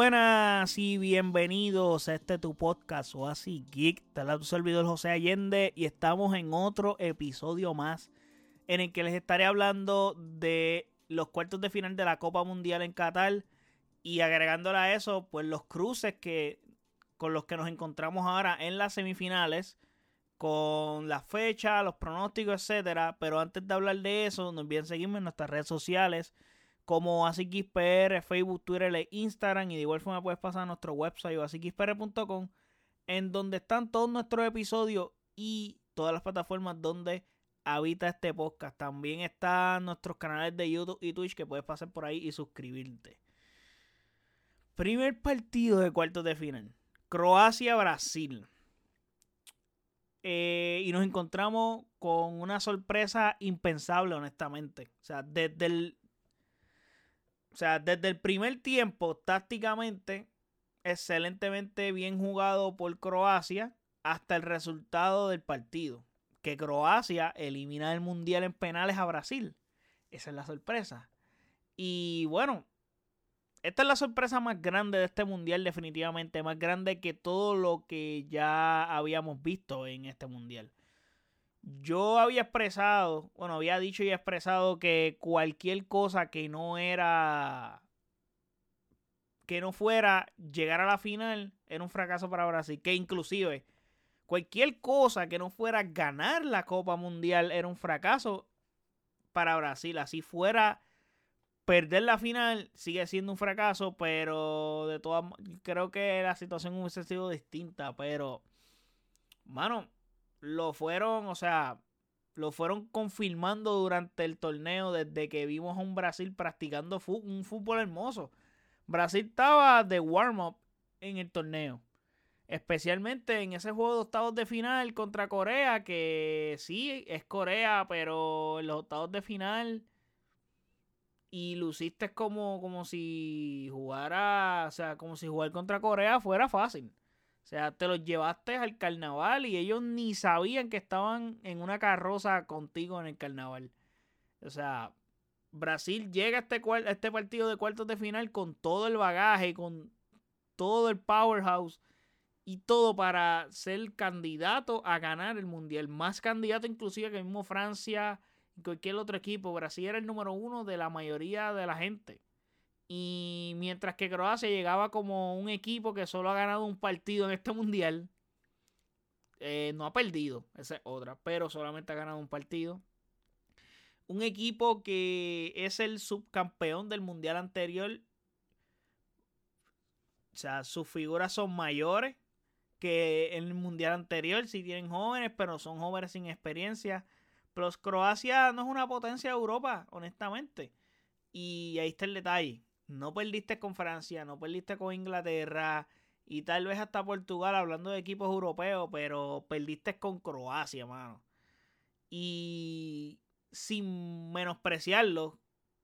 buenas y bienvenidos a este tu podcast o así Geek. Te tu José Allende y estamos en otro episodio más en el que les estaré hablando de los cuartos de final de la Copa Mundial en Qatar y agregándole a eso pues los cruces que con los que nos encontramos ahora en las semifinales con la fecha, los pronósticos, etcétera. Pero antes de hablar de eso, no olviden seguirme en nuestras redes sociales como AsiXPR, Facebook, Twitter e Instagram. Y de igual forma puedes pasar a nuestro website o asixpr.com en donde están todos nuestros episodios y todas las plataformas donde habita este podcast. También están nuestros canales de YouTube y Twitch que puedes pasar por ahí y suscribirte. Primer partido de cuartos de final. Croacia-Brasil. Eh, y nos encontramos con una sorpresa impensable, honestamente. O sea, desde el. O sea, desde el primer tiempo, tácticamente, excelentemente bien jugado por Croacia, hasta el resultado del partido. Que Croacia elimina el mundial en penales a Brasil. Esa es la sorpresa. Y bueno, esta es la sorpresa más grande de este mundial, definitivamente, más grande que todo lo que ya habíamos visto en este mundial. Yo había expresado, bueno, había dicho y expresado que cualquier cosa que no era, que no fuera llegar a la final, era un fracaso para Brasil. Que inclusive cualquier cosa que no fuera ganar la Copa Mundial era un fracaso para Brasil. Así fuera perder la final sigue siendo un fracaso, pero de todas creo que la situación hubiese sido distinta, pero mano, lo fueron, o sea, lo fueron confirmando durante el torneo desde que vimos a un Brasil practicando un fútbol hermoso. Brasil estaba de warm-up en el torneo. Especialmente en ese juego de octavos de final contra Corea, que sí, es Corea, pero en los octavos de final y luciste como, como si jugara, o sea, como si jugar contra Corea fuera fácil. O sea, te los llevaste al carnaval y ellos ni sabían que estaban en una carroza contigo en el carnaval. O sea, Brasil llega a este, a este partido de cuartos de final con todo el bagaje, con todo el powerhouse y todo para ser candidato a ganar el mundial. Más candidato inclusive que mismo Francia, cualquier otro equipo. Brasil era el número uno de la mayoría de la gente. Y mientras que Croacia llegaba como un equipo que solo ha ganado un partido en este mundial, eh, no ha perdido, esa es otra, pero solamente ha ganado un partido. Un equipo que es el subcampeón del mundial anterior. O sea, sus figuras son mayores que en el mundial anterior. Si tienen jóvenes, pero son jóvenes sin experiencia. Plus Croacia no es una potencia de Europa, honestamente. Y ahí está el detalle. No perdiste con Francia, no perdiste con Inglaterra y tal vez hasta Portugal hablando de equipos europeos, pero perdiste con Croacia, mano. Y sin menospreciarlo,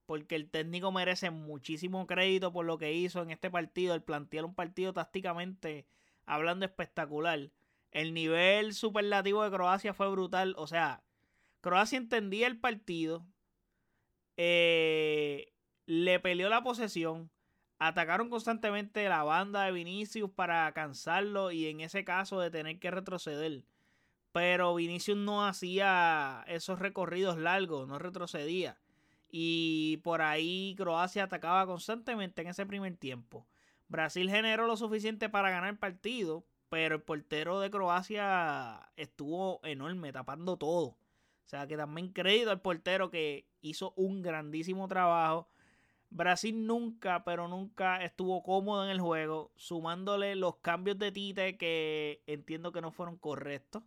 porque el técnico merece muchísimo crédito por lo que hizo en este partido, el plantear un partido tácticamente hablando espectacular. El nivel superlativo de Croacia fue brutal, o sea, Croacia entendía el partido. Eh, le peleó la posesión. Atacaron constantemente la banda de Vinicius para cansarlo y en ese caso de tener que retroceder. Pero Vinicius no hacía esos recorridos largos, no retrocedía. Y por ahí Croacia atacaba constantemente en ese primer tiempo. Brasil generó lo suficiente para ganar el partido, pero el portero de Croacia estuvo enorme, tapando todo. O sea que también crédito al portero que hizo un grandísimo trabajo. Brasil nunca, pero nunca estuvo cómodo en el juego, sumándole los cambios de Tite que entiendo que no fueron correctos.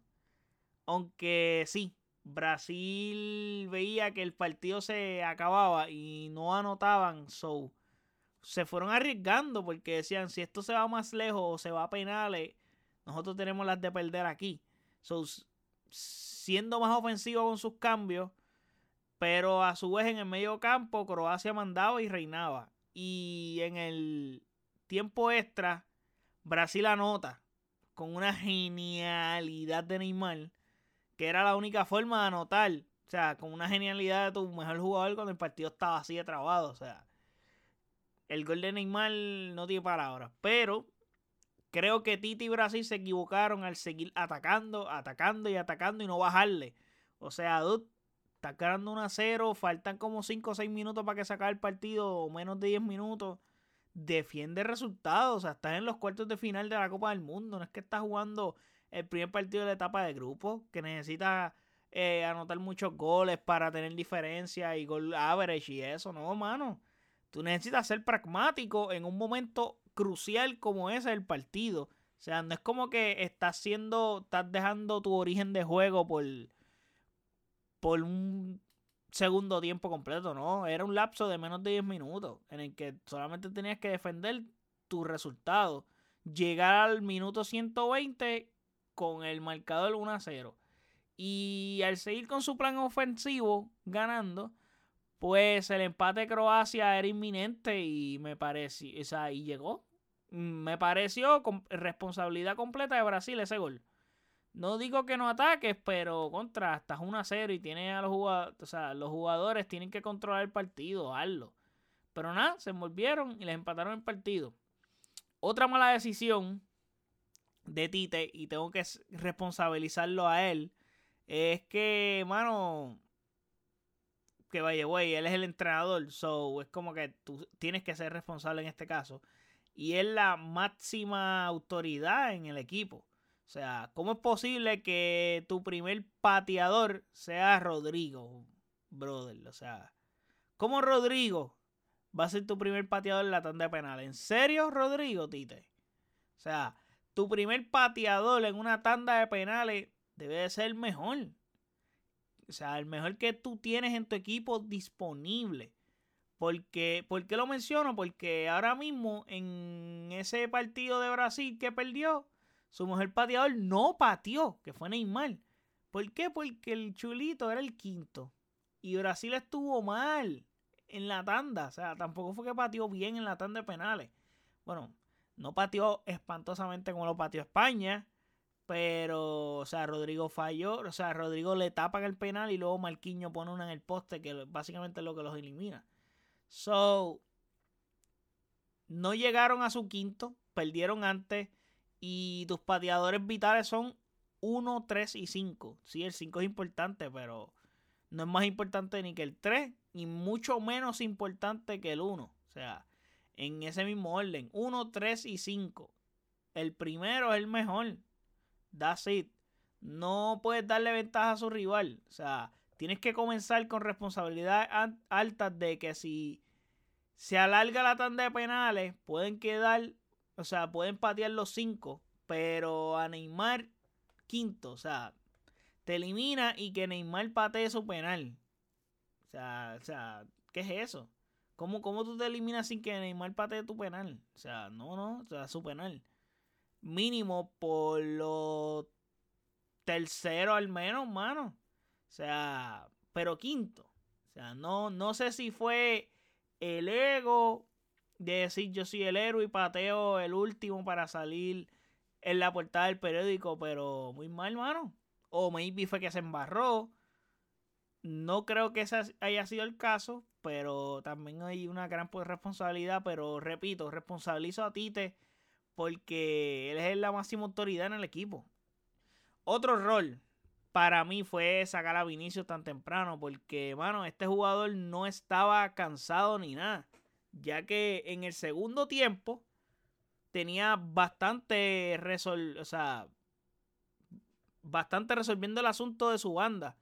Aunque sí, Brasil veía que el partido se acababa y no anotaban, so se fueron arriesgando porque decían si esto se va más lejos o se va a penales, nosotros tenemos las de perder aquí. So, siendo más ofensivo con sus cambios, pero a su vez en el medio campo Croacia mandaba y reinaba. Y en el tiempo extra, Brasil anota con una genialidad de Neymar, que era la única forma de anotar. O sea, con una genialidad de tu mejor jugador cuando el partido estaba así de trabado. O sea, el gol de Neymar no tiene palabras. Pero creo que Titi y Brasil se equivocaron al seguir atacando, atacando y atacando y no bajarle. O sea, está ganando 1 a 0, faltan como 5 o 6 minutos para que se el partido, o menos de 10 minutos. Defiende resultados, o sea, estás en los cuartos de final de la Copa del Mundo. No es que estás jugando el primer partido de la etapa de grupo, que necesita eh, anotar muchos goles para tener diferencia y gol average y eso. No, mano. Tú necesitas ser pragmático en un momento crucial como ese del partido. O sea, no es como que estás siendo, estás dejando tu origen de juego por, por un segundo tiempo completo, ¿no? Era un lapso de menos de 10 minutos en el que solamente tenías que defender tu resultado. Llegar al minuto 120 con el marcador 1 a 0. Y al seguir con su plan ofensivo ganando, pues el empate de Croacia era inminente y me pareció, o sea, y llegó. Me pareció responsabilidad completa de Brasil ese gol. No digo que no ataques, pero contra, estás 1 a 0 y tiene a los jugadores, o sea, los jugadores tienen que controlar el partido, hazlo. Pero nada, se envolvieron y les empataron el partido. Otra mala decisión de Tite, y tengo que responsabilizarlo a él, es que, mano, que vaya, güey, él es el entrenador, so es como que tú tienes que ser responsable en este caso. Y es la máxima autoridad en el equipo. O sea, ¿cómo es posible que tu primer pateador sea Rodrigo, brother? O sea, ¿cómo Rodrigo va a ser tu primer pateador en la tanda de penal? ¿En serio, Rodrigo, Tite? O sea, tu primer pateador en una tanda de penales debe de ser el mejor. O sea, el mejor que tú tienes en tu equipo disponible. Porque, ¿Por qué lo menciono? Porque ahora mismo en ese partido de Brasil que perdió, su mujer pateador no pateó, que fue Neymar. ¿Por qué? Porque el chulito era el quinto. Y Brasil estuvo mal en la tanda. O sea, tampoco fue que pateó bien en la tanda de penales. Bueno, no pateó espantosamente como lo pateó España. Pero, o sea, Rodrigo falló. O sea, Rodrigo le tapan el penal y luego Marquiño pone una en el poste, que básicamente es lo que los elimina. So, no llegaron a su quinto. Perdieron antes. Y tus pateadores vitales son 1, 3 y 5. Sí, el 5 es importante, pero no es más importante ni que el 3, y mucho menos importante que el 1. O sea, en ese mismo orden, 1, 3 y 5. El primero es el mejor. That's it. No puedes darle ventaja a su rival. O sea, tienes que comenzar con responsabilidad alta de que si se alarga la tanda de penales, pueden quedar o sea, pueden patear los cinco, pero a Neymar quinto. O sea, te elimina y que Neymar patee su penal. O sea, o sea ¿qué es eso? ¿Cómo, ¿Cómo tú te eliminas sin que Neymar patee tu penal? O sea, no, no, o sea, su penal. Mínimo por lo tercero al menos, mano. O sea, pero quinto. O sea, no, no sé si fue el ego de decir yo soy el héroe y pateo el último para salir en la portada del periódico, pero muy mal, mano. O maybe fue que se embarró. No creo que ese haya sido el caso, pero también hay una gran responsabilidad. Pero repito, responsabilizo a Tite porque él es la máxima autoridad en el equipo. Otro rol para mí fue sacar a Vinicius tan temprano porque, mano, este jugador no estaba cansado ni nada ya que en el segundo tiempo tenía bastante resol o sea, bastante resolviendo el asunto de su banda.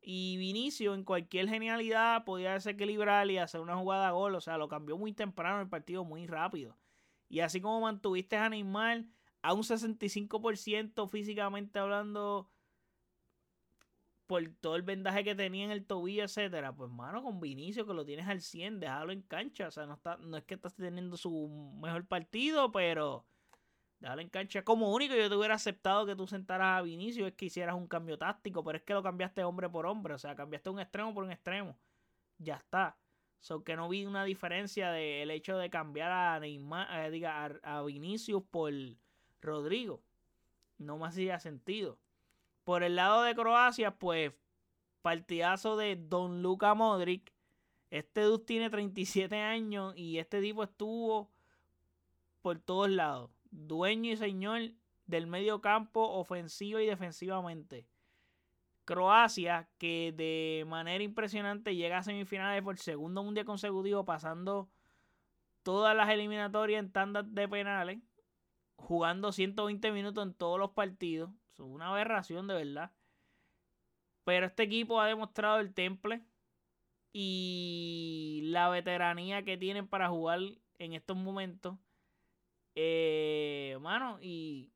Y Vinicio en cualquier genialidad podía desequilibrar y hacer una jugada a gol. O sea, lo cambió muy temprano el partido, muy rápido. Y así como mantuviste a Neymar a un 65% físicamente hablando por todo el vendaje que tenía en el tobillo, etcétera, pues mano, con Vinicio que lo tienes al 100, déjalo en cancha, o sea, no está no es que estás teniendo su mejor partido, pero déjalo en cancha. Como único yo te hubiera aceptado que tú sentaras a Vinicio es que hicieras un cambio táctico, pero es que lo cambiaste hombre por hombre, o sea, cambiaste un extremo por un extremo. Ya está. So que no vi una diferencia del hecho de cambiar a Neymar, eh, diga, a, a Vinicius por Rodrigo. No me hacía sentido. Por el lado de Croacia, pues partidazo de Don Luka Modric. Este dude tiene 37 años y este tipo estuvo por todos lados. Dueño y señor del medio campo ofensivo y defensivamente. Croacia, que de manera impresionante llega a semifinales por segundo mundial consecutivo, pasando todas las eliminatorias en tandas de penales, jugando 120 minutos en todos los partidos. Es una aberración de verdad. Pero este equipo ha demostrado el temple y la veteranía que tienen para jugar en estos momentos. Eh, mano, y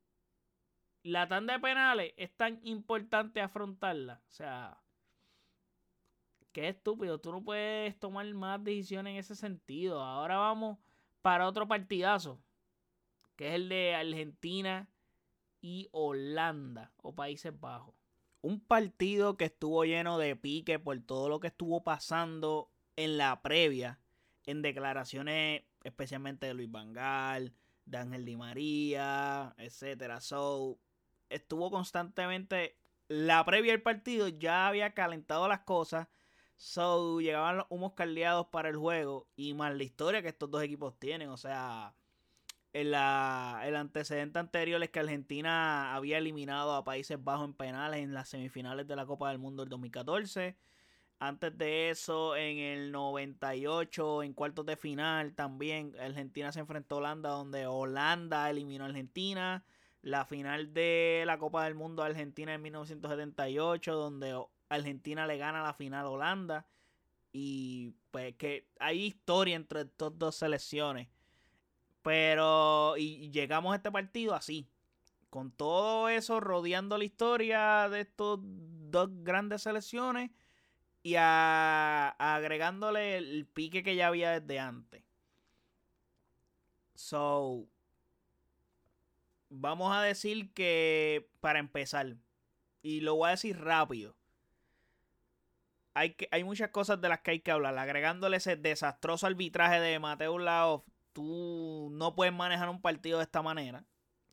la tanda de penales es tan importante afrontarla. O sea, qué estúpido. Tú no puedes tomar más decisiones en ese sentido. Ahora vamos para otro partidazo, que es el de Argentina y Holanda o Países Bajos. Un partido que estuvo lleno de pique por todo lo que estuvo pasando en la previa, en declaraciones especialmente de Luis Vangal, de Ángel Di María, etcétera. So, estuvo constantemente la previa del partido ya había calentado las cosas. So, llegaban los humos caldeados para el juego y más la historia que estos dos equipos tienen. O sea, el antecedente anterior es que Argentina había eliminado a Países Bajos en penales en las semifinales de la Copa del Mundo del 2014. Antes de eso, en el 98, en cuartos de final, también Argentina se enfrentó a Holanda, donde Holanda eliminó a Argentina. La final de la Copa del Mundo Argentina en 1978, donde Argentina le gana la final a Holanda. Y pues que hay historia entre estas dos selecciones. Pero, y llegamos a este partido así. Con todo eso rodeando la historia de estos dos grandes selecciones. Y agregándole el pique que ya había desde antes. So, vamos a decir que para empezar, y lo voy a decir rápido, hay, que, hay muchas cosas de las que hay que hablar. Agregándole ese desastroso arbitraje de Mateo Laof tú no puedes manejar un partido de esta manera.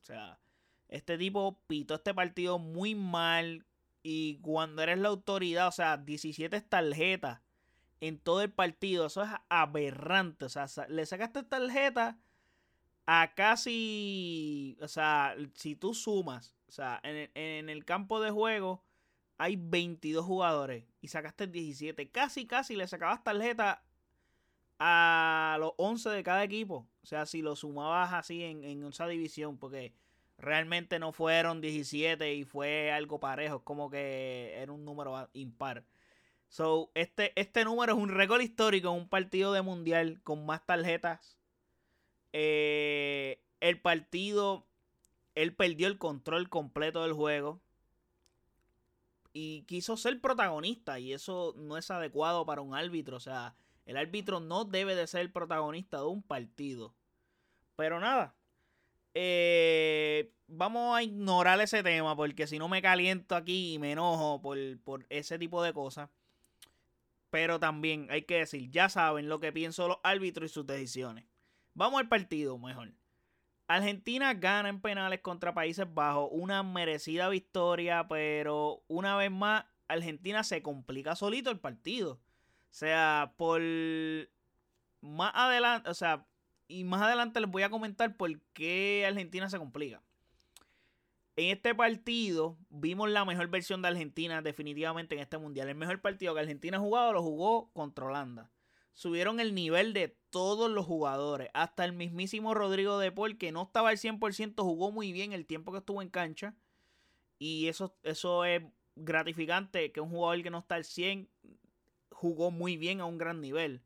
O sea, este tipo pitó este partido muy mal. Y cuando eres la autoridad, o sea, 17 tarjetas en todo el partido. Eso es aberrante. O sea, le sacaste tarjeta a casi. O sea, si tú sumas, o sea, en en el campo de juego hay 22 jugadores y sacaste 17. Casi, casi le sacabas tarjeta a los 11 de cada equipo. O sea, si lo sumabas así en, en esa división, porque realmente no fueron 17 y fue algo parejo, como que era un número impar. So, este, este número es un récord histórico en un partido de mundial con más tarjetas. Eh, el partido, él perdió el control completo del juego. Y quiso ser protagonista. Y eso no es adecuado para un árbitro. O sea, el árbitro no debe de ser el protagonista de un partido. Pero nada. Eh, vamos a ignorar ese tema porque si no me caliento aquí y me enojo por, por ese tipo de cosas. Pero también hay que decir, ya saben lo que pienso los árbitros y sus decisiones. Vamos al partido mejor. Argentina gana en penales contra Países Bajos. Una merecida victoria, pero una vez más, Argentina se complica solito el partido. Sea, por más adelante, o sea, y más adelante les voy a comentar por qué Argentina se complica. En este partido vimos la mejor versión de Argentina definitivamente en este mundial. El mejor partido que Argentina ha jugado lo jugó contra Holanda. Subieron el nivel de todos los jugadores. Hasta el mismísimo Rodrigo de Paul, que no estaba al 100%, jugó muy bien el tiempo que estuvo en cancha. Y eso, eso es gratificante, que un jugador que no está al 100 jugó muy bien a un gran nivel.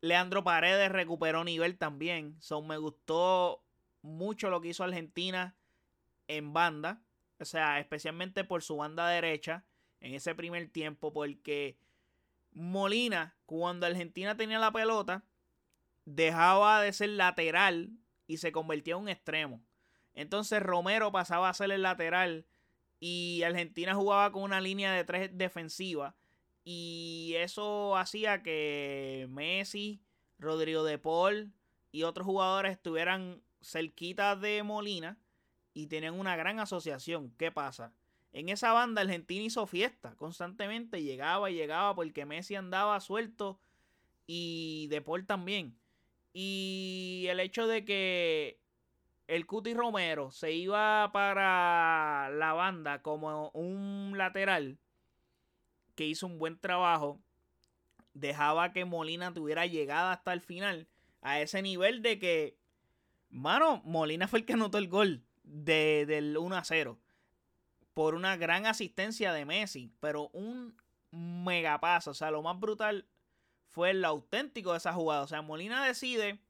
Leandro Paredes recuperó nivel también. So, me gustó mucho lo que hizo Argentina en banda. O sea, especialmente por su banda derecha en ese primer tiempo. Porque Molina, cuando Argentina tenía la pelota, dejaba de ser lateral y se convertía en un extremo. Entonces Romero pasaba a ser el lateral y Argentina jugaba con una línea de tres defensiva y eso hacía que Messi, Rodrigo de Paul y otros jugadores estuvieran cerquita de Molina y tenían una gran asociación. ¿Qué pasa? En esa banda Argentina hizo fiesta constantemente, llegaba y llegaba porque Messi andaba suelto y De Paul también. Y el hecho de que el Cuti Romero se iba para la banda como un lateral que hizo un buen trabajo, dejaba que Molina tuviera llegada hasta el final a ese nivel de que, mano, Molina fue el que anotó el gol de, del 1 a 0 por una gran asistencia de Messi, pero un megapaso, o sea, lo más brutal fue el auténtico de esa jugada, o sea, Molina decide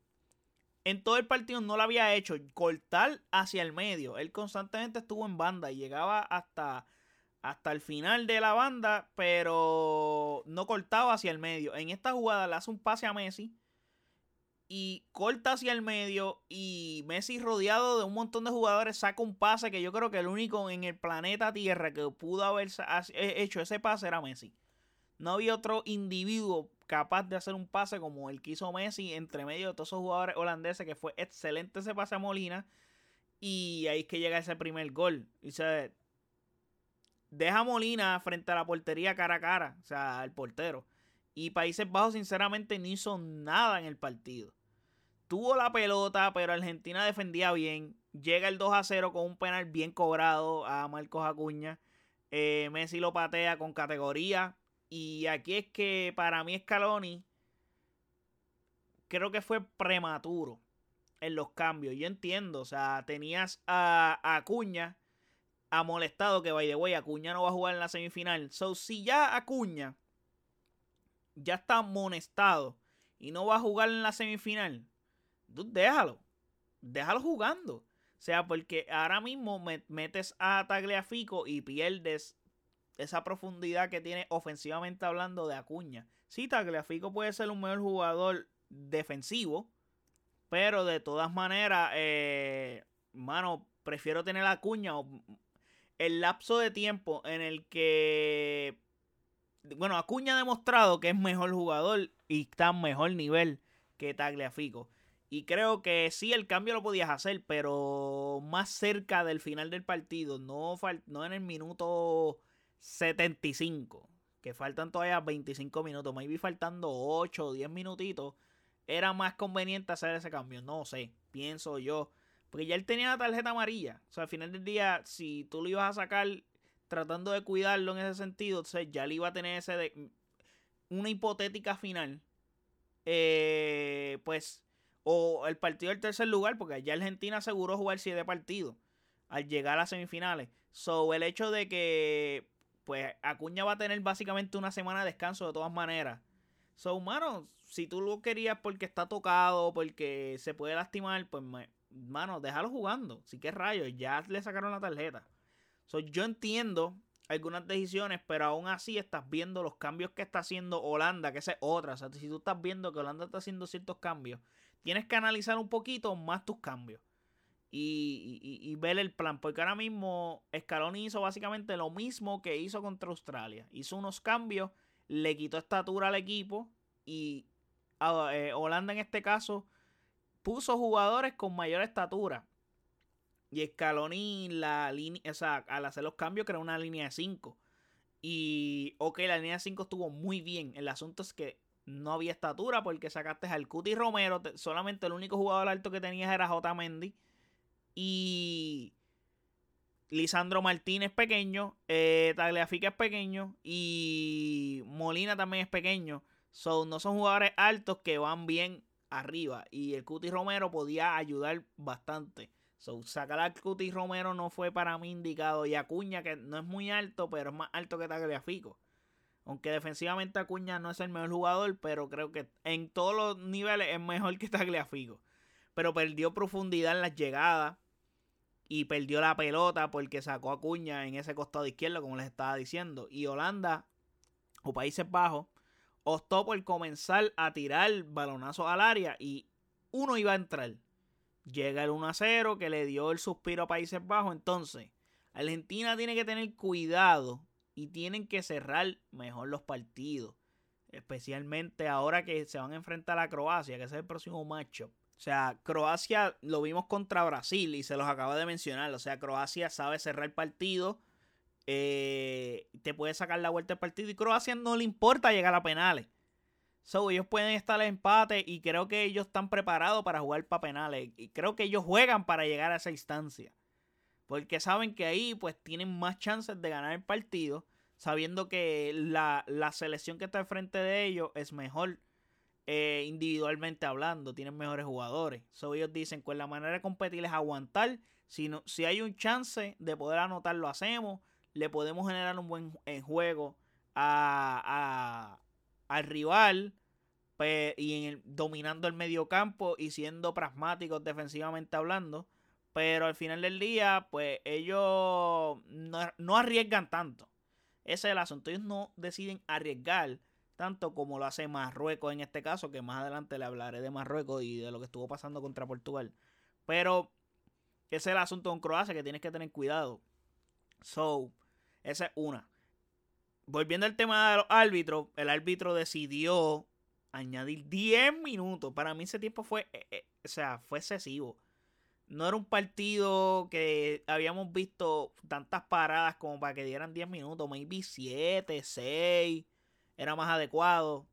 en todo el partido no lo había hecho cortar hacia el medio, él constantemente estuvo en banda y llegaba hasta hasta el final de la banda, pero no cortaba hacia el medio. En esta jugada le hace un pase a Messi y corta hacia el medio y Messi rodeado de un montón de jugadores saca un pase que yo creo que el único en el planeta Tierra que pudo haber hecho ese pase era Messi. No había otro individuo capaz de hacer un pase como el que hizo Messi entre medio de todos esos jugadores holandeses que fue excelente ese pase a Molina y ahí es que llega ese primer gol. Y se deja a Molina frente a la portería cara a cara, o sea, al portero. Y Países Bajos sinceramente no hizo nada en el partido tuvo la pelota, pero Argentina defendía bien. Llega el 2 a 0 con un penal bien cobrado a Marcos Acuña. Eh, Messi lo patea con categoría. Y aquí es que para mí Scaloni creo que fue prematuro en los cambios. Yo entiendo, o sea, tenías a, Acuña molestado que by the way Acuña no va a jugar en la semifinal. So si ya Acuña ya está amonestado y no va a jugar en la semifinal, déjalo. Déjalo jugando. O sea, porque ahora mismo metes a Tagliafico y pierdes esa profundidad que tiene ofensivamente hablando de Acuña. Sí, Tagliafico puede ser un mejor jugador defensivo, pero de todas maneras, eh, mano, prefiero tener a Acuña. El lapso de tiempo en el que, bueno, Acuña ha demostrado que es mejor jugador y está a mejor nivel que Tagliafico. Y creo que sí, el cambio lo podías hacer, pero más cerca del final del partido, no, no en el minuto 75, que faltan todavía 25 minutos, maybe faltando 8 o 10 minutitos, era más conveniente hacer ese cambio. No sé, pienso yo. Porque ya él tenía la tarjeta amarilla. O sea, al final del día, si tú lo ibas a sacar tratando de cuidarlo en ese sentido, entonces ya le iba a tener ese de, una hipotética final. Eh, pues o el partido del tercer lugar, porque ya Argentina aseguró jugar siete partidos al llegar a las semifinales. So, el hecho de que pues Acuña va a tener básicamente una semana de descanso de todas maneras. So, mano, si tú lo querías porque está tocado, porque se puede lastimar, pues, mano, déjalo jugando. Si que rayos, ya le sacaron la tarjeta. So, yo entiendo algunas decisiones, pero aún así estás viendo los cambios que está haciendo Holanda, que esa es otra. O sea, si tú estás viendo que Holanda está haciendo ciertos cambios, tienes que analizar un poquito más tus cambios y, ver el plan. Porque ahora mismo Scaloni hizo básicamente lo mismo que hizo contra Australia. Hizo unos cambios, le quitó estatura al equipo y ah, eh, Holanda en este caso puso jugadores con mayor estatura. Y Scaloni la línea, o sea, al hacer los cambios creó una línea de 5. Y ok, la línea de 5 estuvo muy bien. El asunto es que no había estatura porque sacaste al Cuti Romero. Solamente el único jugador alto que tenías era J. Mendy. Y Lisandro Martínez pequeño. Eh, Tagliafica es pequeño. Y Molina también es pequeño. no son jugadores altos que van bien arriba. Y el Cuti Romero podía ayudar bastante. So, sacar al Cuti Romero no fue para mí indicado. Y Acuña, que no es muy alto, pero es más alto que Tagliafico. Aunque defensivamente Acuña no es el mejor jugador, pero creo que en todos los niveles es mejor que Tagliafico. Pero perdió profundidad en las llegadas y perdió la pelota porque sacó a Acuña en ese costado izquierdo, como les estaba diciendo. Y Holanda o Países Bajos optó por comenzar a tirar balonazos al área y uno iba a entrar. Llega el 1 a 0 que le dio el suspiro a Países Bajos. Entonces, Argentina tiene que tener cuidado y tienen que cerrar mejor los partidos. Especialmente ahora que se van a enfrentar a Croacia, que es el próximo macho. O sea, Croacia lo vimos contra Brasil y se los acabo de mencionar. O sea, Croacia sabe cerrar el partido. Eh, te puede sacar la vuelta del partido. Y Croacia no le importa llegar a penales. So, ellos pueden estar en empate y creo que ellos están preparados para jugar para penales. Y creo que ellos juegan para llegar a esa instancia. Porque saben que ahí pues tienen más chances de ganar el partido. Sabiendo que la, selección que está enfrente de ellos es mejor eh, individualmente hablando. Tienen mejores jugadores. So, ellos dicen, pues la manera de competir es aguantar. Si, no, si hay un chance de poder anotar, lo hacemos. Le podemos generar un buen eh, juego a, al rival pues, y en dominando el medio campo y siendo pragmáticos defensivamente hablando. Pero al final del día, pues ellos no, arriesgan tanto. Ese es el asunto. Ellos no deciden arriesgar tanto como lo hace Marruecos en este caso, que más adelante le hablaré de Marruecos y de lo que estuvo pasando contra Portugal. Pero ese es el asunto con Croacia que tienes que tener cuidado. So, esa es una volviendo al tema de los árbitros, el árbitro decidió añadir 10 minutos. Para mí ese tiempo fue, eh, eh, o sea, fue excesivo. No era un partido que habíamos visto tantas paradas como para que dieran 10 minutos. Maybe 7, 6. Era más adecuado.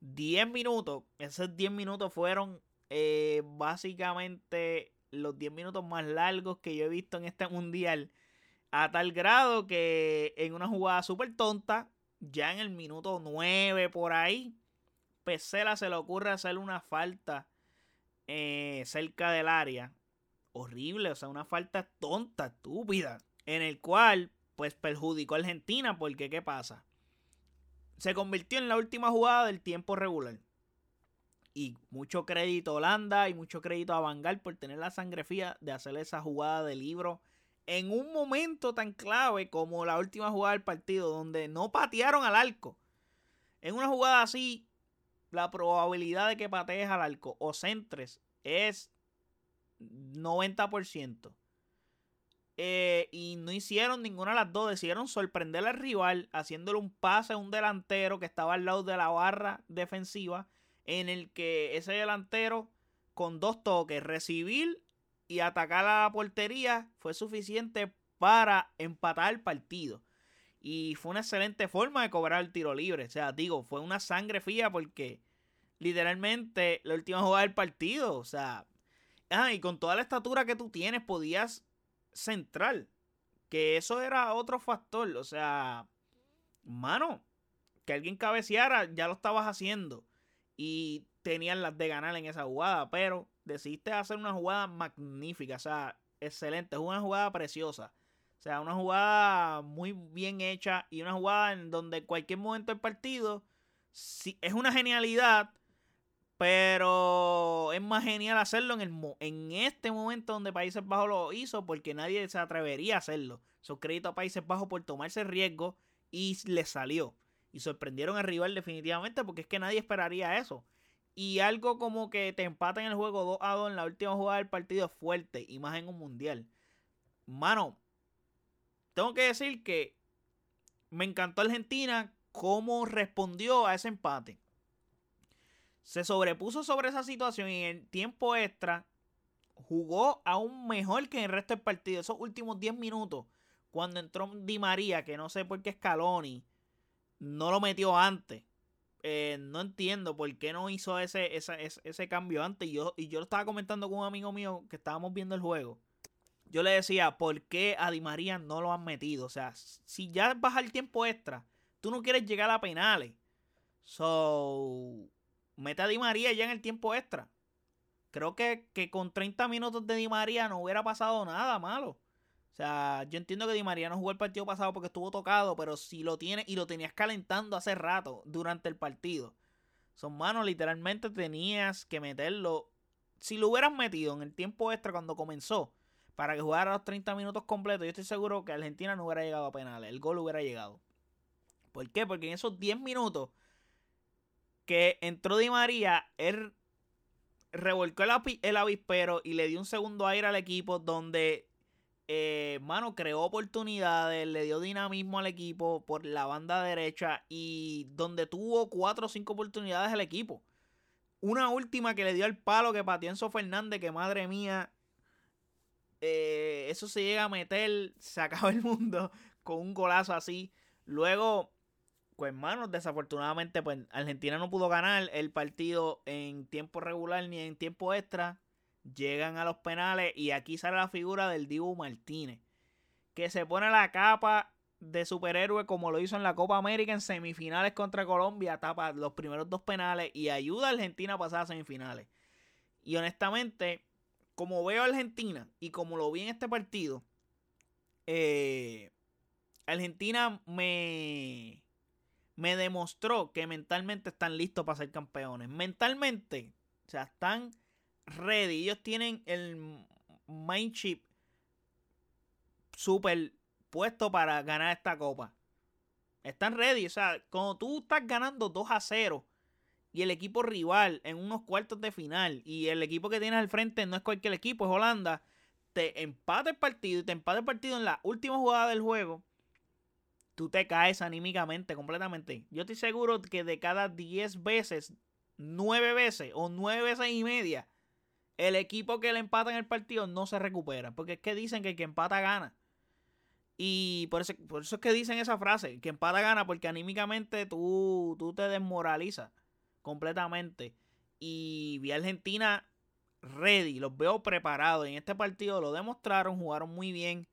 10 minutos. Esos 10 minutos fueron eh, básicamente los 10 minutos más largos que yo he visto en este mundial. A tal grado que en una jugada súper tonta, ya en el minuto 9 por ahí, Pesela se le ocurre hacer una falta eh, cerca del área. Horrible, o sea, una falta tonta, estúpida. En el cual, pues perjudicó a Argentina, porque ¿qué pasa? Se convirtió en la última jugada del tiempo regular. Y mucho crédito a Holanda y mucho crédito a Vangal por tener la sangre fría de hacer esa jugada de libro en un momento tan clave como la última jugada del partido, donde no patearon al arco. En una jugada así, la probabilidad de que patees al arco o centres es 90%. Eh, y no hicieron ninguna de las dos. Decidieron sorprender al rival haciéndole un pase a un delantero que estaba al lado de la barra defensiva. En el que ese delantero, con dos toques, recibir y atacar a la portería fue suficiente para empatar el partido. Y fue una excelente forma de cobrar el tiro libre. O sea, digo, fue una sangre fría porque literalmente la última jugada del partido. O sea, ah, y con toda la estatura que tú tienes, podías centrar. Que eso era otro factor. O sea, mano, que alguien cabeceara, ya lo estabas haciendo. Y tenían las de ganar en esa jugada. Pero decidiste hacer una jugada magnífica, o sea, excelente, es una jugada preciosa. O sea, una jugada muy bien hecha y una jugada en donde cualquier momento del partido sí, es una genialidad, pero es más genial hacerlo en, el, en este momento donde Países Bajos lo hizo porque nadie se atrevería a hacerlo. Su crédito a Países Bajos por tomarse riesgo y le salió. Y sorprendieron al rival definitivamente porque es que nadie esperaría eso. Y algo como que te empatan el juego 2 a 2 en la última jugada del partido es fuerte. Y más en un mundial. Mano, tengo que decir que me encantó Argentina cómo respondió a ese empate. Se sobrepuso sobre esa situación y en tiempo extra jugó aún mejor que en el resto del partido. Esos últimos 10 minutos, cuando entró Di María, que no sé por qué Scaloni no lo metió antes. Eh, no entiendo por qué no hizo ese, ese, cambio antes. Y yo, y yo lo estaba comentando con un amigo mío que estábamos viendo el juego. Yo le decía, ¿por qué a Di María no lo han metido? O sea, si ya baja el tiempo extra, tú no quieres llegar a penales. So, mete a Di María ya en el tiempo extra. Creo que, que con 30 minutos de Di María no hubiera pasado nada malo. O sea, yo entiendo que Di María no jugó el partido pasado porque estuvo tocado, pero si lo tiene y lo tenías calentando hace rato durante el partido. Son manos, literalmente tenías que meterlo. Si lo hubieras metido en el tiempo extra cuando comenzó, para que jugara los 30 minutos completos, yo estoy seguro que Argentina no hubiera llegado a penales. El gol hubiera llegado. ¿Por qué? Porque en esos 10 minutos que entró Di María, él revolcó el, el avispero y le dio un segundo aire al equipo donde eh, mano, creó oportunidades, le dio dinamismo al equipo por la banda derecha y donde tuvo cuatro o cinco oportunidades al equipo. Una última que le dio el palo que pateó Enzo Fernández, que madre mía, eh, eso se llega a meter, se acaba el mundo con un golazo así. Luego, pues hermanos, desafortunadamente pues Argentina no pudo ganar el partido en tiempo regular ni en tiempo extra. Llegan a los penales y aquí sale la figura del Dibu Martínez, que se pone la capa de superhéroe como lo hizo en la Copa América en semifinales contra Colombia, tapa los primeros dos penales y ayuda a Argentina a pasar a semifinales. Y honestamente, como veo a Argentina y como lo vi en este partido, eh, Argentina me, me demostró que mentalmente están listos para ser campeones. Mentalmente, o sea, están ready. Ellos tienen el mind chip súper puesto para ganar esta copa. Están ready. O sea, cuando tú estás ganando 2 a 0 y el equipo rival en unos cuartos de final y el equipo que tienes al frente no es cualquier equipo, es Holanda, te empata el partido y te empata el partido en la última jugada del juego, tú te caes anímicamente completamente. Yo estoy seguro que de cada 10 veces, 9 veces o 9 veces y media, el equipo que le empata en el partido no se recupera. Porque es que dicen que el que empata gana. Y por eso, por eso es que dicen esa frase, que empata gana, porque anímicamente tú, tú te desmoralizas completamente. Y vi a Argentina ready, los veo preparados. En este partido lo demostraron, jugaron muy bien.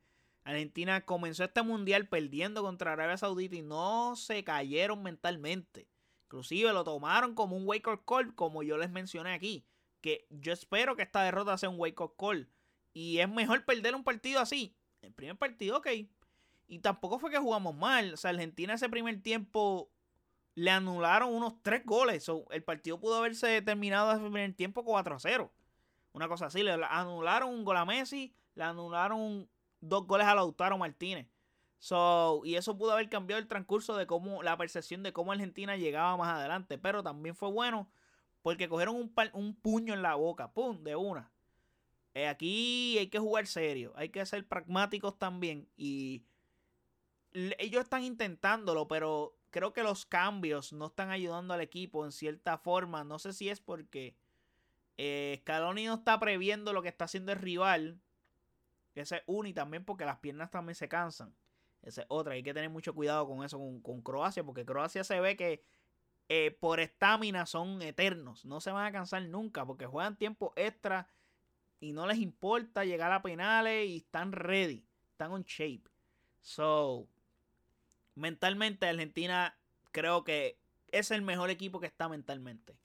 Argentina comenzó este mundial perdiendo contra Arabia Saudita y no se cayeron mentalmente. Inclusive lo tomaron como un wake up call, como yo les mencioné aquí. Que yo espero que esta derrota sea un wake up call. Y es mejor perder un partido así. El primer partido, ok. Y tampoco fue que jugamos mal. O sea, Argentina ese primer tiempo le anularon unos tres goles. el partido pudo haberse terminado ese primer tiempo 4 a 0. Una cosa así. Le anularon un gol a Messi. Le anularon dos goles a Lautaro Martínez. So, y eso pudo haber cambiado el transcurso de cómo la percepción de cómo Argentina llegaba más adelante. Pero también fue bueno porque cogieron un, puño en la boca. ¡Pum! De una. Eh, aquí hay que jugar serio. Hay que ser pragmáticos también. Y ellos están intentándolo, pero creo que los cambios no están ayudando al equipo en cierta forma. No sé si es porque eh, Scaloni no está previendo lo que está haciendo el rival. Ese es uno y también porque las piernas también se cansan. Esa es otra. Hay que tener mucho cuidado con eso, con, Croacia, porque Croacia se ve que eh, por estamina son eternos. No se van a cansar nunca porque juegan tiempo extra y no les importa llegar a penales y están ready. Están on shape. So, mentalmente Argentina creo que es el mejor equipo que está mentalmente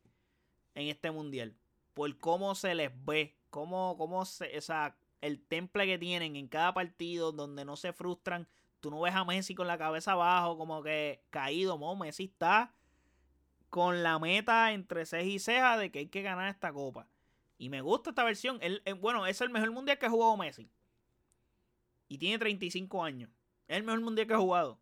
en este mundial. Por cómo se les ve, cómo, cómo se, el temple que tienen en cada partido, donde no se frustran. Tú no ves a Messi con la cabeza abajo, como que caído. Mo, Messi está con la meta entre ceja y ceja de que hay que ganar esta copa. Y me gusta esta versión. bueno, es el mejor mundial que ha jugado Messi. Y tiene 35 años. Es el mejor mundial que ha jugado.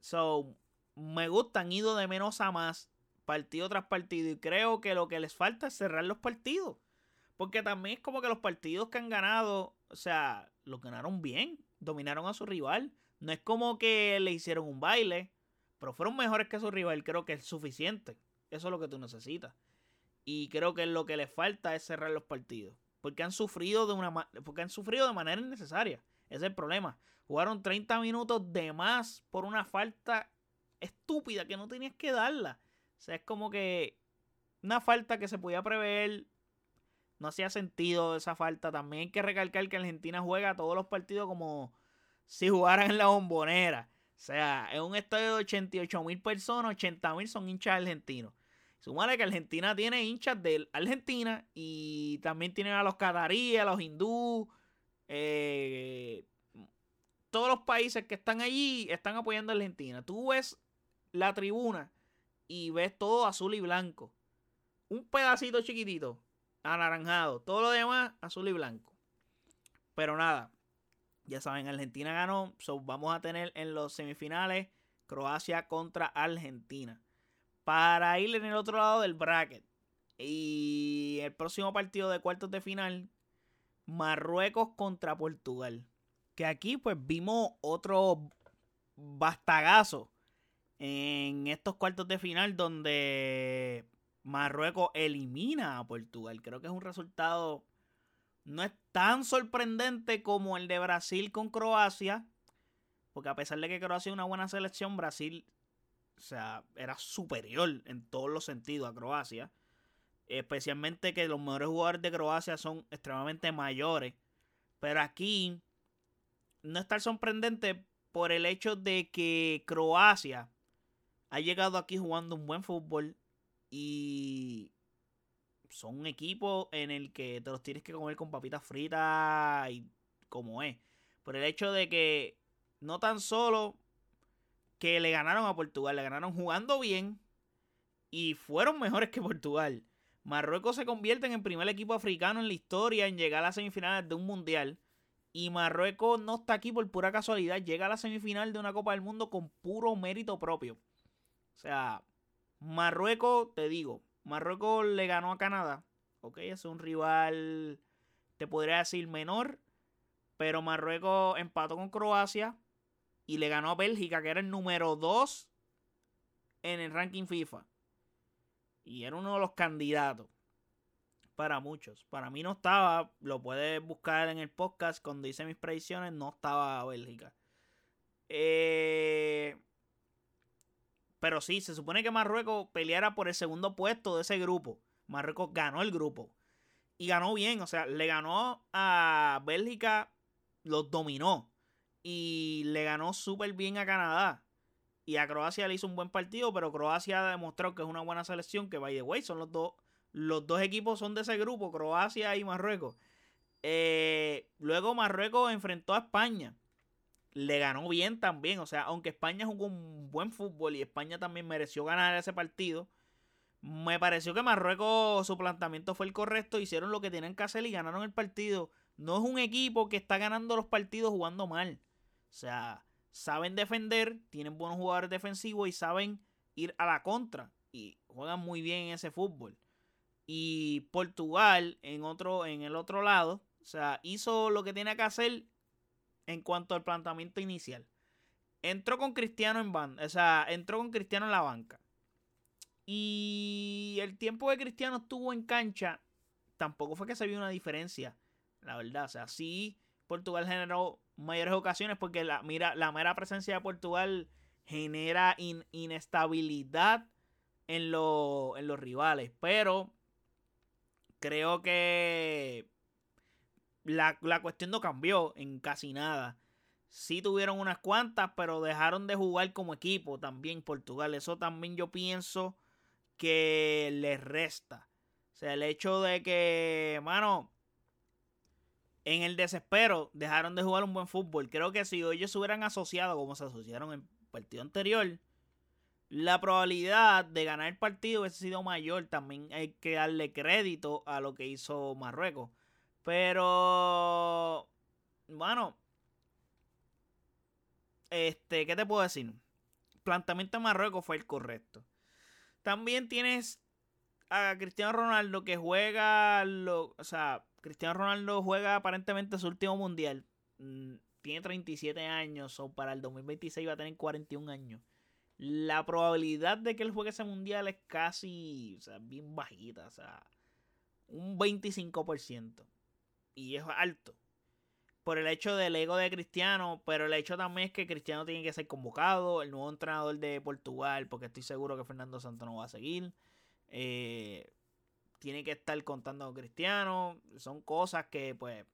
So, me gusta, han ido de menos a más, partido tras partido. Y creo que lo que les falta es cerrar los partidos. Porque también es como que los partidos que han ganado, o sea, los ganaron bien, dominaron a su rival. No es como que le hicieron un baile, pero fueron mejores que su rival. Creo que es suficiente. Eso es lo que tú necesitas. Y creo que lo que les falta es cerrar los partidos. Porque han sufrido de una porque han sufrido de manera innecesaria. Ese es el problema. Jugaron 30 minutos de más por una falta estúpida que no tenías que darla. O sea, es como que una falta que se podía prever no hacía sentido esa falta. También hay que recalcar que Argentina juega todos los partidos como si jugaran en la bombonera. O sea, es un estadio de 88 mil personas, 80 mil son hinchas argentinos. Sumale que Argentina tiene hinchas de Argentina y también tienen a los cataríes, a los hindú. Eh, todos los países que están allí están apoyando a Argentina. Tú ves la tribuna y ves todo azul y blanco. Un pedacito chiquitito anaranjado. Todo lo demás, azul y blanco. Pero nada, ya saben, Argentina ganó. vamos a tener en los semifinales Croacia contra Argentina. Para ir en el otro lado del bracket. Y el próximo partido de cuartos de final, Marruecos contra Portugal. Que aquí pues vimos otro bastagazo en estos cuartos de final donde Marruecos elimina a Portugal. Creo que es un resultado no es tan sorprendente como el de Brasil con Croacia. Porque a pesar de que Croacia es una buena selección, Brasil o sea, era superior en todos los sentidos a Croacia. Especialmente que los mejores jugadores de Croacia son extremadamente mayores. Pero aquí no es tan sorprendente por el hecho de que Croacia ha llegado aquí jugando un buen fútbol y son un equipo en el que te los tienes que comer con papitas fritas y como es. Por el hecho de que no tan solo que le ganaron a Portugal, le ganaron jugando bien y fueron mejores que Portugal. Marruecos se convierte en el primer equipo africano en la historia en llegar a las semifinales de un mundial. Y Marruecos no está aquí por pura casualidad. Llega a la semifinal de una Copa del Mundo con puro mérito propio. O sea, Marruecos, te digo, Marruecos le ganó a Canadá. Ok, es un rival, te podría decir menor. Pero Marruecos empató con Croacia y le ganó a Bélgica, que era el número 2 en el ranking FIFA. Y era uno de los candidatos para muchos. Para mí no estaba, lo puedes buscar en el podcast cuando hice mis predicciones, no estaba Bélgica. Eh, pero sí, se supone que Marruecos peleara por el segundo puesto de ese grupo. Marruecos ganó el grupo. Y ganó bien, o sea, le ganó a Bélgica, los dominó. Y le ganó súper bien a Canadá. Y a Croacia le hizo un buen partido, pero Croacia ha demostrado que es una buena selección, que by the way, son los dos, los dos equipos son de ese grupo, Croacia y Marruecos. Eh, luego Marruecos enfrentó a España. Le ganó bien también. O sea, aunque España jugó un buen fútbol y España también mereció ganar ese partido. Me pareció que Marruecos, su planteamiento fue el correcto. Hicieron lo que tenían que hacer y ganaron el partido. No es un equipo que está ganando los partidos jugando mal. O sea, saben defender, tienen buenos jugadores defensivos y saben ir a la contra. Y juegan muy bien en ese fútbol. Y Portugal, en, otro, en el otro lado, o sea, hizo lo que tiene que hacer en cuanto al planteamiento inicial. Entró con Cristiano en banda, o sea, entró con Cristiano en la banca. Y el tiempo que Cristiano estuvo en cancha, tampoco fue que se vio una diferencia, la verdad. O sea, sí, Portugal generó mayores ocasiones porque la, mira, la mera presencia de Portugal genera inestabilidad en, en los rivales. Pero creo que la, la, cuestión no cambió en casi nada. Sí tuvieron unas cuantas, pero dejaron de jugar como equipo también Portugal. Eso también yo pienso que les resta. O sea, el hecho de que, mano, en el desespero dejaron de jugar un buen fútbol. Creo que si ellos se hubieran asociado como se asociaron en el partido anterior, la probabilidad de ganar el partido hubiese sido mayor. También hay que darle crédito a lo que hizo Marruecos. Pero, bueno, este, ¿qué te puedo decir? Planteamiento de Marruecos fue el correcto. También tienes a Cristiano Ronaldo que juega, lo, o sea, Cristiano Ronaldo juega aparentemente su último mundial. Mm, tiene 37 años o para el 2026 va a tener 41 años. La probabilidad de que él juegue ese mundial es casi, o sea, bien bajita, o sea, un 25%. Y es alto. Por el hecho del ego de Cristiano, pero el hecho también es que Cristiano tiene que ser convocado, el nuevo entrenador de Portugal, porque estoy seguro que Fernando Santos no va a seguir. Eh, tiene que estar contando con Cristiano. Son cosas que pues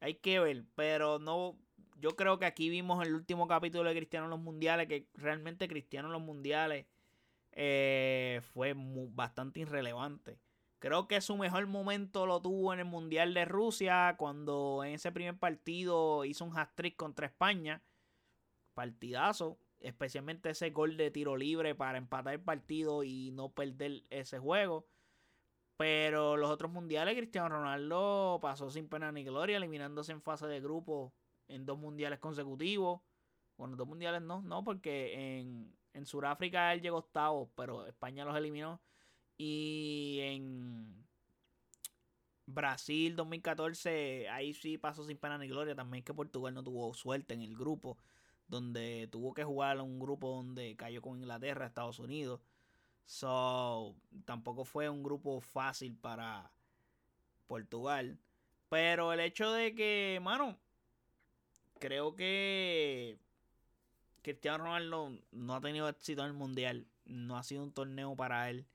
hay que ver. Pero no. Yo creo que aquí vimos el último capítulo de Cristiano en los mundiales. Que realmente Cristiano en los mundiales eh, fue bastante irrelevante. Creo que su mejor momento lo tuvo en el Mundial de Rusia. Cuando en ese primer partido hizo un hat-trick contra España. Partidazo. Especialmente ese gol de tiro libre para empatar el partido y no perder ese juego. Pero los otros mundiales, Cristiano Ronaldo pasó sin pena ni gloria, eliminándose en fase de grupo en dos mundiales consecutivos. Bueno, dos mundiales no, no, porque en, en Sudáfrica él llegó octavo, pero España los eliminó. Y en Brasil 2014, ahí sí pasó sin pena ni gloria. También que Portugal no tuvo suerte en el grupo, donde tuvo que jugar un grupo donde cayó con Inglaterra, Estados Unidos. So, tampoco fue un grupo fácil para Portugal. Pero el hecho de que, mano, creo que Cristiano Ronaldo no ha tenido éxito en el Mundial. No ha sido un torneo para él.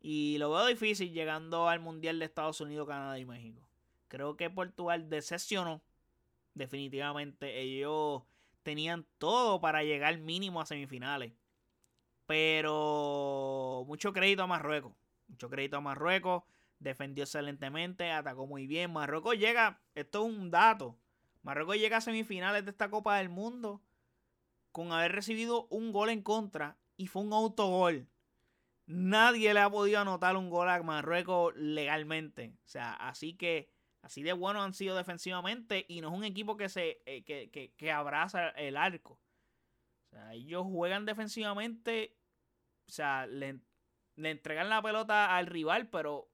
Y lo veo difícil llegando al Mundial de Estados Unidos, Canadá y México. Creo que Portugal decepcionó. Definitivamente. Ellos tenían todo para llegar mínimo a semifinales. Pero mucho crédito a Marruecos. Mucho crédito a Marruecos. Defendió excelentemente, atacó muy bien. Marruecos llega, esto es un dato. Marruecos llega a semifinales de esta Copa del Mundo con haber recibido un gol en contra y fue un autogol. Nadie le ha podido anotar un gol a Marruecos legalmente. O sea, así que así de buenos han sido defensivamente y no es un equipo que se eh, que, abraza el arco. O sea, ellos juegan defensivamente. O sea, le, le entregan la pelota al rival, pero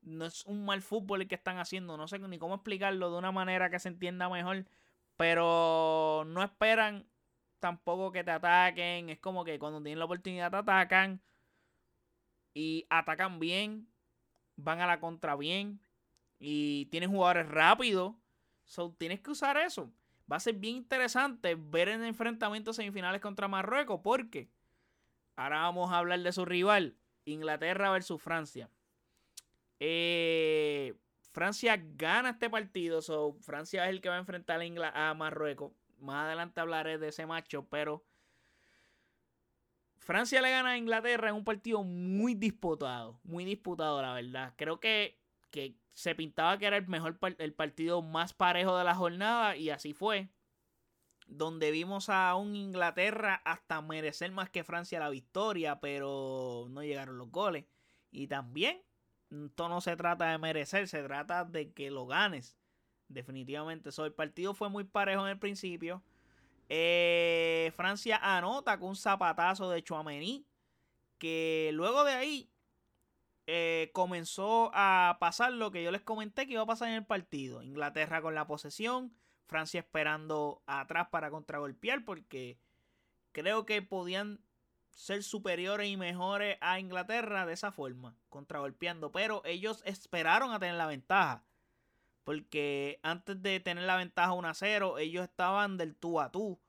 no es un mal fútbol el que están haciendo. No sé ni cómo explicarlo de una manera que se entienda mejor. Pero no esperan tampoco que te ataquen. Es como que cuando tienen la oportunidad te atacan. Y atacan bien. Van a la contra bien. Y tienen jugadores rápidos. So, tienes que usar eso. Va a ser bien interesante ver en enfrentamientos semifinales contra Marruecos. Porque ahora vamos a hablar de su rival. Inglaterra versus Francia. Eh, Francia gana este partido. So, Francia es el que va a enfrentar a, a Marruecos. Más adelante hablaré de ese macho, pero Francia le gana a Inglaterra en un partido muy disputado. Muy disputado, la verdad. Creo que, que se pintaba que era el mejor el partido más parejo de la jornada y así fue. Donde vimos a un Inglaterra hasta merecer más que Francia la victoria, pero no llegaron los goles. Y también esto no se trata de merecer, se trata de que lo ganes. Definitivamente. el partido fue muy parejo en el principio. Eh, Francia anota con un zapatazo de Chouameni. Que luego de ahí eh, comenzó a pasar lo que yo les comenté que iba a pasar en el partido. Inglaterra con la posesión. Francia esperando atrás para contragolpear. Porque creo que podían ser superiores y mejores a Inglaterra de esa forma, contragolpeando. Pero ellos esperaron a tener la ventaja. Porque antes de tener la ventaja 1 a 0, ellos estaban del tú a tú,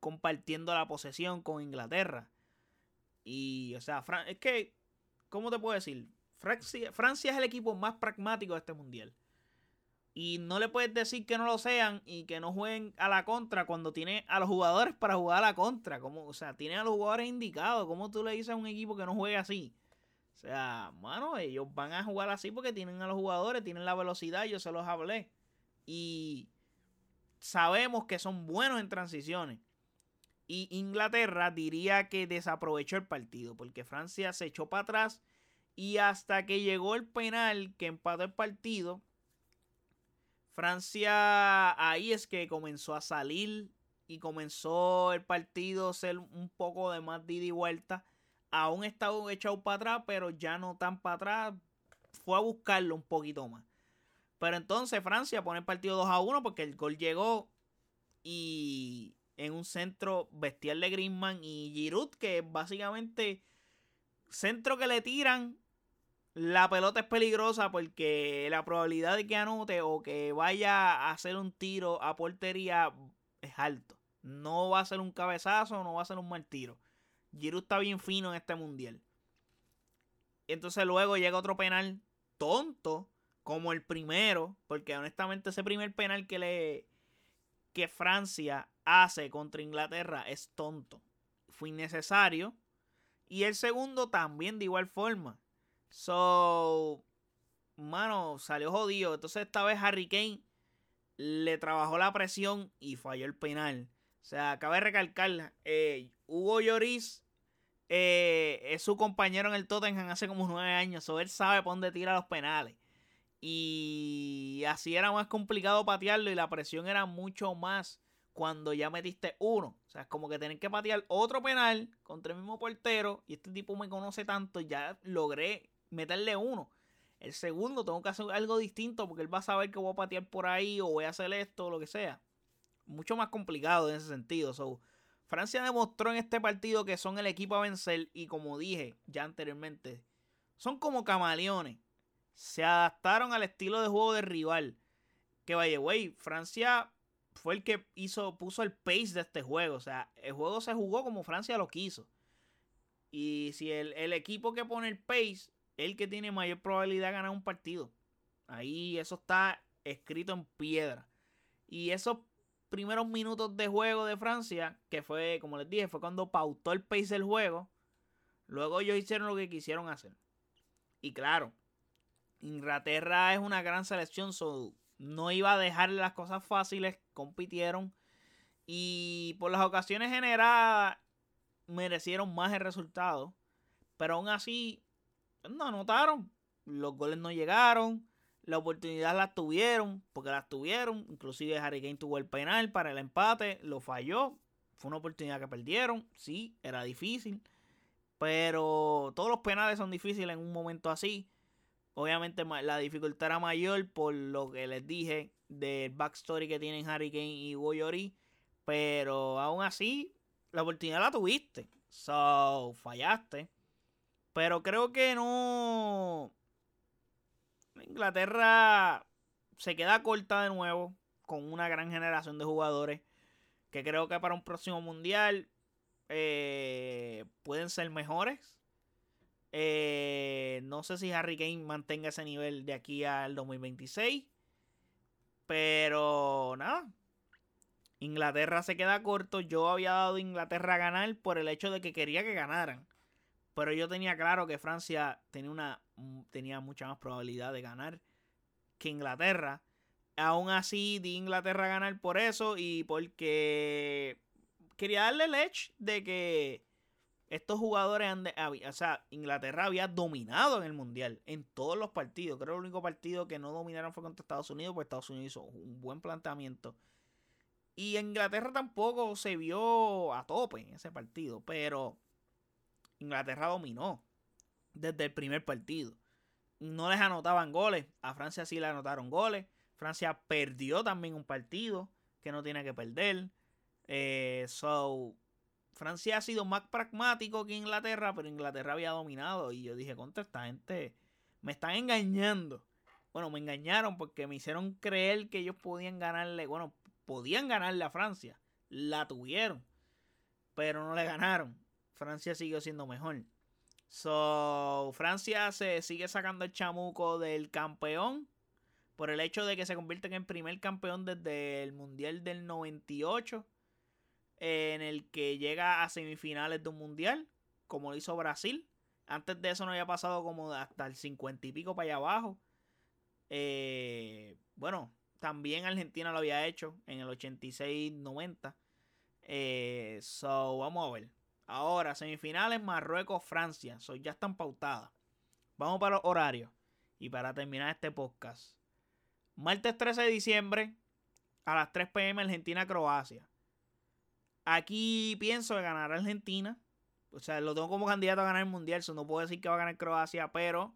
compartiendo la posesión con Inglaterra. Y, o sea, es que, ¿cómo te puedo decir? Francia, Francia es el equipo más pragmático de este mundial. Y no le puedes decir que no lo sean y que no jueguen a la contra cuando tiene a los jugadores para jugar a la contra. Como, o sea, tiene a los jugadores indicados. ¿Cómo tú le dices a un equipo que no juegue así? O sea, mano, ellos van a jugar así porque tienen a los jugadores, tienen la velocidad, yo se los hablé. Y sabemos que son buenos en transiciones. Y Inglaterra diría que desaprovechó el partido porque Francia se echó para atrás y hasta que llegó el penal que empató el partido, Francia ahí es que comenzó a salir y comenzó el partido a ser un poco de más de ida y vuelta. Aún estaba echado para atrás, pero ya no tan para atrás. Fue a buscarlo un poquito más. Pero entonces Francia pone el partido 2 a 1 porque el gol llegó y en un centro bestial de Griezmann y Giroud, que básicamente centro que le tiran la pelota es peligrosa porque la probabilidad de que anote o que vaya a hacer un tiro a portería es alto. No va a ser un cabezazo, no va a ser un mal tiro. Giroud está bien fino en este mundial. Entonces luego llega otro penal tonto, como el primero, porque honestamente ese primer penal que le que Francia hace contra Inglaterra es tonto. Fue innecesario. Y el segundo también de igual forma. So, mano, salió jodido. Entonces esta vez Harry Kane le trabajó la presión y falló el penal. O sea, cabe recalcar, eh, Hugo Lloris eh, es su compañero en el Tottenham hace como nueve años. So, él sabe por dónde tira los penales. Y así era más complicado patearlo y la presión era mucho más cuando ya metiste uno. O sea, es como que tener que patear otro penal contra el mismo portero. Y este tipo me conoce tanto, ya logré meterle uno. El segundo tengo que hacer algo distinto porque él va a saber que voy a patear por ahí o voy a hacer esto o lo que sea. Mucho más complicado en ese sentido. So, Francia demostró en este partido que son el equipo a vencer y como dije ya anteriormente, son como camaleones. Se adaptaron al estilo de juego del rival. Que vaya, güey, Francia fue el que hizo, puso el pace de este juego. O sea, el juego se jugó como Francia lo quiso. Y si el, el equipo que pone el pace el que tiene mayor probabilidad de ganar un partido. Ahí eso está escrito en piedra. Y esos primeros minutos de juego de Francia, que fue, como les dije, fue cuando pautó el pace del juego. Luego ellos hicieron lo que quisieron hacer. Y claro, Inglaterra es una gran selección, no iba a dejar las cosas fáciles, compitieron. Y por las ocasiones generadas, merecieron más el resultado. Pero aún así, no anotaron. Los goles no llegaron. La oportunidad las tuvieron, porque las tuvieron. Inclusive Harry Kane tuvo el penal para el empate, lo falló. Fue una oportunidad que perdieron. Sí, era difícil. Pero todos los penales son difíciles en un momento así. Obviamente la dificultad era mayor por lo que les dije del backstory que tienen Harry Kane y Goyori. Pero aún así, la oportunidad la tuviste. So, fallaste. Pero creo que no. Inglaterra se queda corta de nuevo con una gran generación de jugadores que creo que para un próximo mundial eh, pueden ser mejores. Eh, no sé si Harry Kane mantenga ese nivel de aquí al 2026. Pero nada. Inglaterra se queda corto. Yo había dado a Inglaterra a ganar por el hecho de que quería que ganaran. Pero yo tenía claro que Francia tenía, una, tenía mucha más probabilidad de ganar que Inglaterra. Aún así, di Inglaterra a ganar por eso y porque quería darle el edge de que estos jugadores han o sea, Inglaterra había dominado en el mundial en todos los partidos. Creo que el único partido que no dominaron fue contra Estados Unidos, porque Estados Unidos hizo un buen planteamiento. Y Inglaterra tampoco se vio a tope en ese partido, pero Inglaterra dominó desde el primer partido. No les anotaban goles, a Francia sí le anotaron goles. Francia perdió también un partido que no tiene que perder. Eh, so, Francia ha sido más pragmático que Inglaterra, pero Inglaterra había dominado. Y yo dije, contra esta gente, me están engañando. Bueno, me engañaron porque me hicieron creer que ellos podían ganarle, bueno, podían ganarle a Francia. La tuvieron, pero no le ganaron. Francia siguió siendo mejor. So, Francia se sigue sacando el chamuco del campeón por el hecho de que se convierte en primer campeón desde el Mundial del 98 en el que llega a semifinales de un mundial, como lo hizo Brasil. Antes de eso no había pasado como hasta el 50 y pico para allá abajo. Eh, bueno, también Argentina lo había hecho en el 86-90. Eh, so, vamos a ver. Ahora, semifinales Marruecos-Francia. Ya están pautadas. Vamos para los horarios. Y para terminar este podcast. Martes 13 de diciembre a las 3 pm Argentina-Croacia. Aquí pienso que ganará Argentina. O sea, lo tengo como candidato a ganar el mundial. Eso no puedo decir que va a ganar Croacia, pero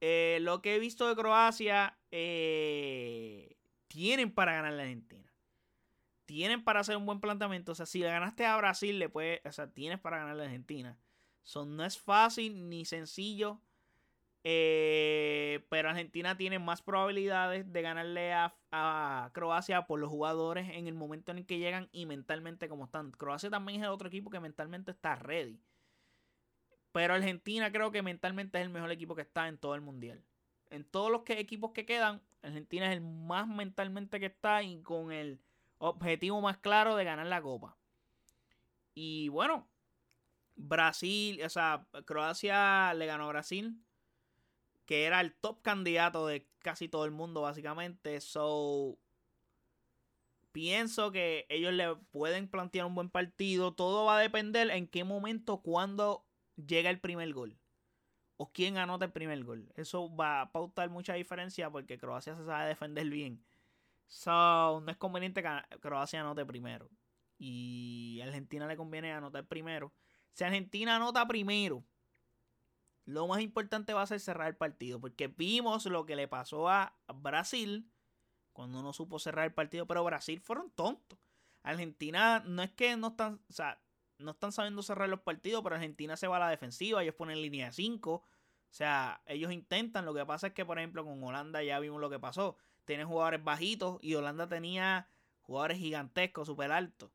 eh, lo que he visto de Croacia eh, tienen para ganar la Argentina. Tienen para hacer un buen planteamiento. O sea, si le ganaste a Brasil, le puede, o sea, tienes para ganar la Argentina. So, no es fácil ni sencillo. Eh, pero Argentina tiene más probabilidades de ganarle a, Croacia por los jugadores en el momento en el que llegan y mentalmente como están. Croacia también es el otro equipo que mentalmente está ready. Pero Argentina creo que mentalmente es el mejor equipo que está en todo el mundial. En todos los equipos que quedan, Argentina es el más mentalmente que está y con el objetivo más claro de ganar la copa. Y bueno, Brasil, o sea, Croacia le ganó a Brasil que era el top candidato de casi todo el mundo, básicamente. So, pienso que ellos le pueden plantear un buen partido. Todo va a depender en qué momento, cuando llega el primer gol. O quién anota el primer gol. Eso va a pautar mucha diferencia porque Croacia se sabe defender bien. So, no es conveniente que Croacia anote primero. Y a Argentina le conviene anotar primero. Si Argentina anota primero lo más importante va a ser cerrar el partido, porque vimos lo que le pasó a Brasil cuando no supo cerrar el partido, pero Brasil fueron tontos. Argentina no es que no están, o sea, no están sabiendo cerrar los partidos, pero Argentina se va a la defensiva, ellos ponen línea de 5, o sea, ellos intentan, lo que pasa es que por ejemplo con Holanda ya vimos lo que pasó, tienen jugadores bajitos y Holanda tenía jugadores gigantescos, súper altos.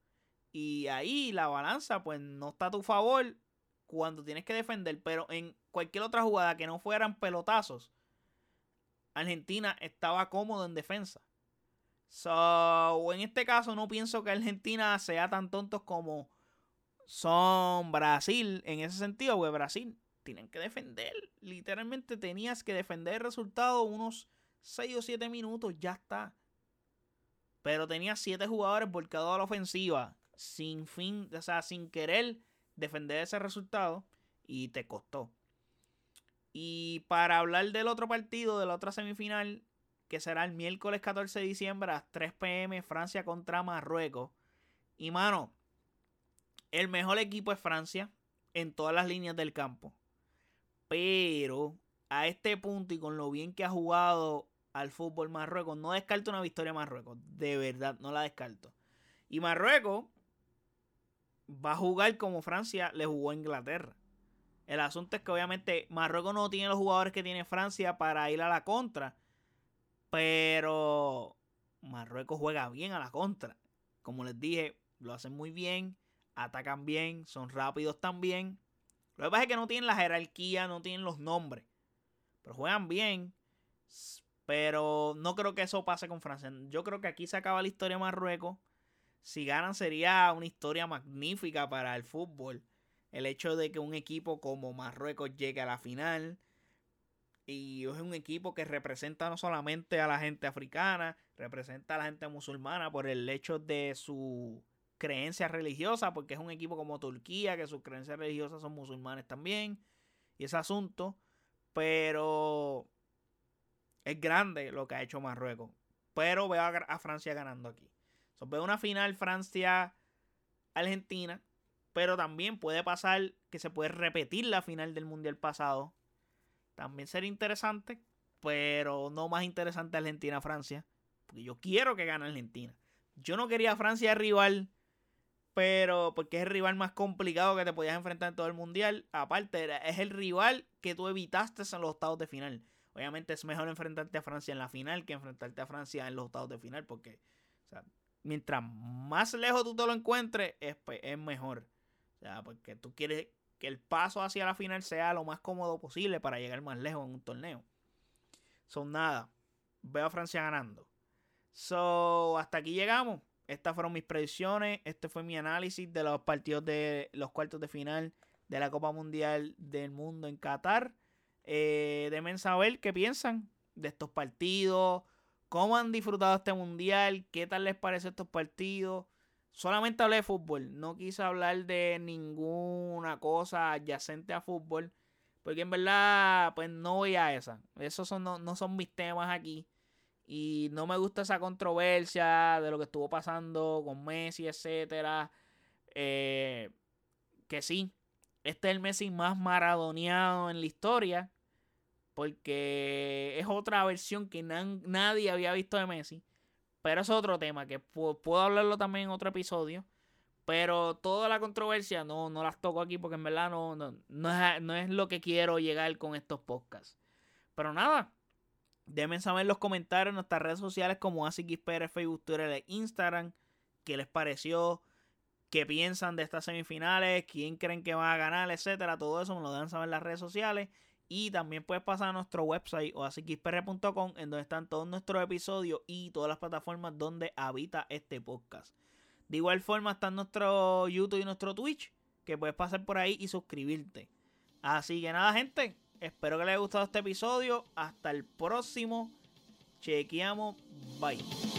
Y ahí la balanza, pues no está a tu favor cuando tienes que defender. Pero en cualquier otra jugada que no fueran pelotazos, Argentina estaba cómodo en defensa. So, en este caso no pienso que Argentina sea tan tontos como son Brasil en ese sentido, porque Brasil tienen que defender. Literalmente tenías que defender el resultado unos 6 o 7 minutos, ya está. Pero tenía 7 jugadores volcados a la ofensiva, sin fin, o sea, sin querer defender ese resultado, y te costó. Y para hablar del otro partido, de la otra semifinal, que será el miércoles 14 de diciembre a las 3 pm, Francia contra Marruecos. Y mano, el mejor equipo es Francia en todas las líneas del campo. Pero a este punto y con lo bien que ha jugado al fútbol Marruecos, no descarto una victoria Marruecos. De verdad, no la descarto. Y Marruecos va a jugar como Francia le jugó a Inglaterra. El asunto es que obviamente Marruecos no tiene los jugadores que tiene Francia para ir a la contra. Pero Marruecos juega bien a la contra. Como les dije, lo hacen muy bien, atacan bien, son rápidos también. Lo que pasa es que no tienen la jerarquía, no tienen los nombres. Pero juegan bien. Pero no creo que eso pase con Francia. Yo creo que aquí se acaba la historia de Marruecos. Si ganan sería una historia magnífica para el fútbol el hecho de que un equipo como Marruecos llegue a la final y es un equipo que representa no solamente a la gente africana, representa a la gente musulmana por el hecho de su creencia religiosa, porque es un equipo como Turquía, que sus creencias religiosas son musulmanes también, y ese asunto, pero es grande lo que ha hecho Marruecos, pero veo a, Francia ganando aquí. Veo una final Francia-Argentina, pero también puede pasar que se puede repetir la final del Mundial pasado. También sería interesante, pero no más interesante Argentina-Francia. Porque yo quiero que gane Argentina. Yo no quería Francia rival, pero porque es el rival más complicado que te podías enfrentar en todo el mundial. Aparte, es el rival que tú evitaste en los octavos de final. Obviamente es mejor enfrentarte a Francia en la final que enfrentarte a Francia en los octavos de final, porque mientras más lejos tú te lo encuentres, es, pues, es mejor. O sea, porque tú quieres que el paso hacia la final sea lo más cómodo posible para llegar más lejos en un torneo. Son nada. Veo a Francia ganando. So, hasta aquí llegamos. Estas fueron mis predicciones. Este fue mi análisis de los partidos de los cuartos de final de la Copa Mundial del Mundo en Qatar. Eh, deben saber qué piensan de estos partidos. Cómo han disfrutado este mundial. Qué tal les parece estos partidos solamente hablé de fútbol. No quise hablar de ninguna cosa adyacente a fútbol. Porque en verdad, pues no voy a esa. Esos son, no, son mis temas aquí. Y no me gusta esa controversia de lo que estuvo pasando con Messi, etcétera. Eh, que sí, este es el Messi más maradoneado en la historia. Porque es otra versión que nadie había visto de Messi. Pero es otro tema que puedo hablarlo también en otro episodio. Pero toda la controversia no, no las toco aquí porque en verdad no, no, no, es, lo que quiero llegar con estos podcasts. Pero nada, déjenme saber en los comentarios en nuestras redes sociales como AsiXPR, Facebook, Twitter e Instagram. ¿Qué les pareció? ¿Qué piensan de estas semifinales? ¿Quién creen que va a ganar? Etcétera. Todo eso me lo dejan saber en las redes sociales. Y también puedes pasar a nuestro website o a xpr.com en donde están todos nuestros episodios y todas las plataformas donde habita este podcast. De igual forma está nuestro YouTube y nuestro Twitch, que puedes pasar por ahí y suscribirte. Así que nada, gente, espero que les haya gustado este episodio. Hasta el próximo. Chequeamos. Bye.